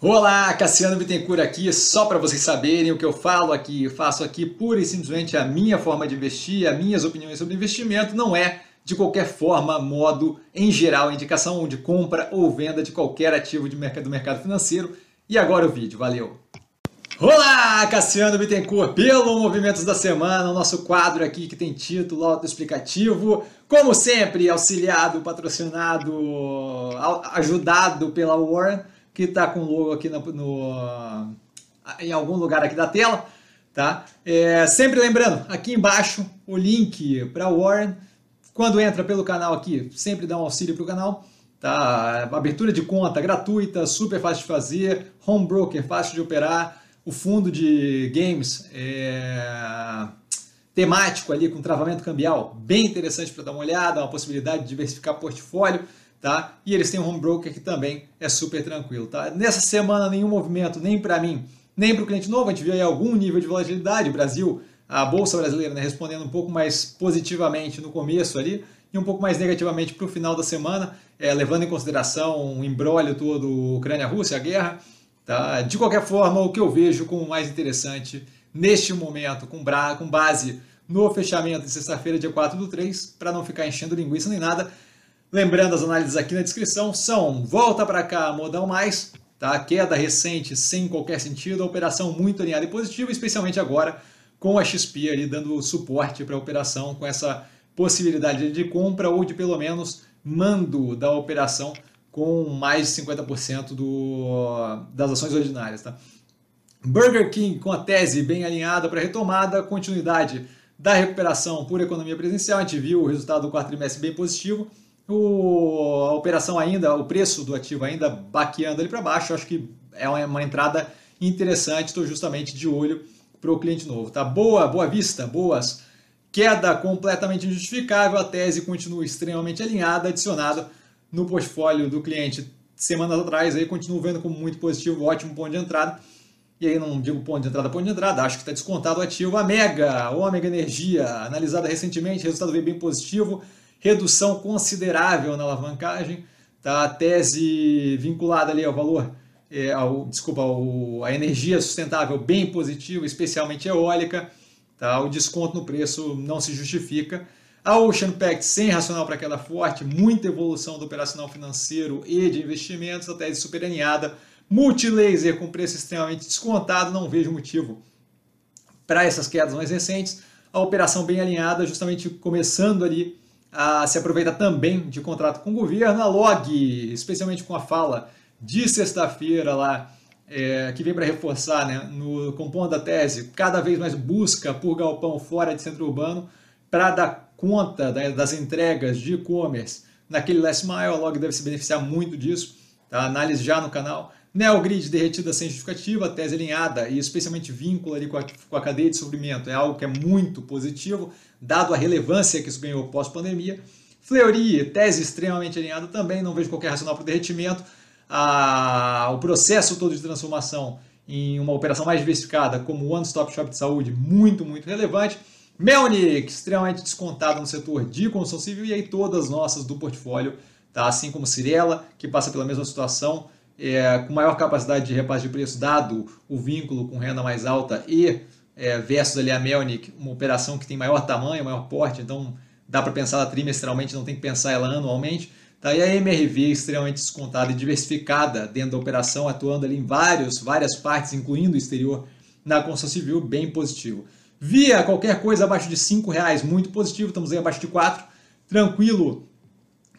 Olá, Cassiano Bittencourt aqui, só para vocês saberem o que eu falo aqui, eu faço aqui pura e simplesmente a minha forma de investir, as minhas opiniões sobre investimento, não é de qualquer forma, modo, em geral, indicação de compra ou venda de qualquer ativo de mercado, do mercado financeiro. E agora o vídeo, valeu! Olá, Cassiano Bittencourt, pelo Movimentos da Semana, o nosso quadro aqui que tem título autoexplicativo, como sempre, auxiliado, patrocinado, ajudado pela Warren, que está com o logo aqui no, no, em algum lugar aqui da tela. Tá? É, sempre lembrando, aqui embaixo o link para o Warren. Quando entra pelo canal aqui, sempre dá um auxílio para o canal. Tá? Abertura de conta gratuita, super fácil de fazer, home broker fácil de operar, o fundo de games é, temático ali com travamento cambial, bem interessante para dar uma olhada, uma possibilidade de diversificar portfólio tá? E eles têm um home broker que também é super tranquilo, tá? Nessa semana nenhum movimento nem para mim, nem para o cliente novo, a gente viu aí algum nível de volatilidade, o Brasil, a bolsa brasileira, né, respondendo um pouco mais positivamente no começo ali e um pouco mais negativamente para o final da semana, é, levando em consideração o embrólio todo Ucrânia-Rússia, a guerra, tá? De qualquer forma, o que eu vejo como mais interessante neste momento, com, com base no fechamento de sexta-feira, dia 4 do 3, para não ficar enchendo linguiça nem nada, Lembrando, as análises aqui na descrição são volta para cá, modal mais, tá? queda recente sem qualquer sentido, operação muito alinhada e positiva, especialmente agora com a XP ali dando suporte para a operação com essa possibilidade de compra ou de pelo menos mando da operação com mais de 50% do, das ações ordinárias. Tá? Burger King com a tese bem alinhada para retomada, continuidade da recuperação por economia presencial, a gente viu o resultado do quarto trimestre bem positivo, o, a operação ainda, o preço do ativo ainda baqueando ali para baixo, acho que é uma, entrada interessante, estou justamente de olho para o cliente novo. Tá boa, boa vista, boas. Queda completamente injustificável, a tese continua extremamente alinhada, adicionada no portfólio do cliente semanas atrás, aí continuo vendo como muito positivo, ótimo ponto de entrada. E aí não digo ponto de entrada, ponto de entrada, acho que está descontado o ativo. A Mega, Ômega Energia, analisada recentemente, resultado veio bem positivo, redução considerável na alavancagem, tá? a tese vinculada ali ao valor, é, ao, desculpa, ao, a energia sustentável bem positiva, especialmente eólica, tá? o desconto no preço não se justifica. A Ocean Pact sem racional para queda forte, muita evolução do operacional financeiro e de investimentos, a tese super alinhada, multilaser com preço extremamente descontado, não vejo motivo para essas quedas mais recentes. A operação bem alinhada, justamente começando ali a se aproveita também de contrato com o governo. A Log, especialmente com a fala de sexta-feira lá, é, que vem para reforçar, né, no compondo da tese, cada vez mais busca por galpão fora de centro urbano para dar conta das entregas de e-commerce naquele last mile. A Log deve se beneficiar muito disso. Tá? Análise já no canal. Neogrid derretida sem justificativa, tese alinhada e especialmente vínculo ali com a, com a cadeia de suprimento é algo que é muito positivo, dado a relevância que isso ganhou pós-pandemia. Fleury, tese extremamente alinhada também, não vejo qualquer racional para o derretimento. Ah, o processo todo de transformação em uma operação mais diversificada, como One Stop Shop de saúde, muito, muito relevante. Melnick, extremamente descontado no setor de construção civil, e aí todas as nossas do portfólio, tá? assim como Cirela, que passa pela mesma situação, é, com maior capacidade de repasse de preço, dado o vínculo com renda mais alta e é, versus ali a Melnick, uma operação que tem maior tamanho, maior porte, então dá para pensar ela trimestralmente, não tem que pensar ela anualmente. Tá? E a MRV extremamente descontada e diversificada dentro da operação, atuando ali em vários, várias partes, incluindo o exterior, na construção civil, bem positivo. Via qualquer coisa abaixo de R$ reais, muito positivo, estamos aí abaixo de 4, tranquilo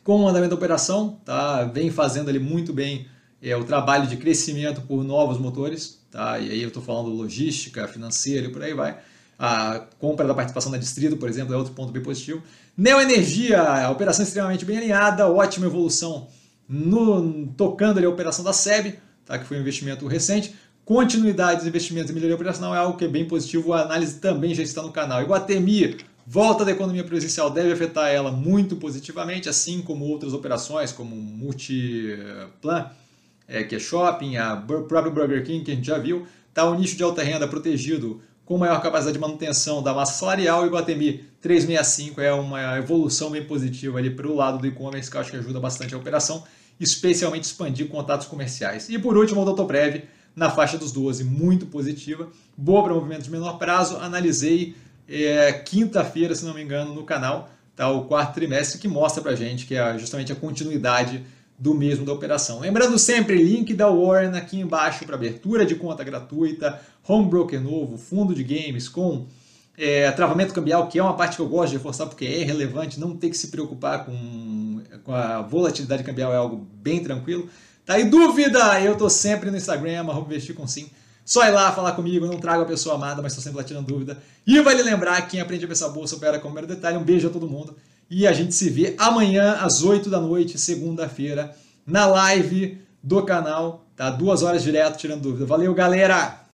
com o andamento da operação, tá? vem fazendo ali muito bem é o trabalho de crescimento por novos motores, tá? e aí eu estou falando logística, financeira e por aí vai. A compra da participação da Distrito, por exemplo, é outro ponto bem positivo. Neoenergia, operação extremamente bem alinhada, ótima evolução no, tocando ali a operação da SEB, tá? que foi um investimento recente. Continuidade dos investimentos em melhoria operacional é algo que é bem positivo, a análise também já está no canal. Iguatemi, volta da economia presencial deve afetar ela muito positivamente, assim como outras operações, como Multiplan, é, que é shopping, a próprio Burger King, que a gente já viu, está o nicho de alta renda protegido com maior capacidade de manutenção da massa salarial, e o Guatemi 365 é uma evolução bem positiva ali para o lado do e-commerce, que eu acho que ajuda bastante a operação. especialmente expandir contatos comerciais. E por último, o Doutorprev na faixa dos 12, muito positiva. Boa para movimentos de menor prazo. Analisei é, quinta-feira, se não me engano, no canal, tá, o quarto trimestre, que mostra para gente que é justamente a continuidade do mesmo da operação. Lembrando sempre, link da Warren aqui embaixo para abertura de conta gratuita, home broker novo, fundo de games com é, travamento cambial, que é uma parte que eu gosto de reforçar porque é relevante, não ter que se preocupar com, com a volatilidade cambial é algo bem tranquilo. Tá aí dúvida? Eu tô sempre no Instagram, investir com sim. Só ir lá falar comigo, não trago a pessoa amada, mas estou sempre lá tirando dúvida. E vale lembrar, quem aprende a pensar bolsa opera com o mero detalhe. Um beijo a todo mundo. E a gente se vê amanhã às 8 da noite, segunda-feira, na live do canal, tá? Duas horas direto tirando dúvida. Valeu, galera!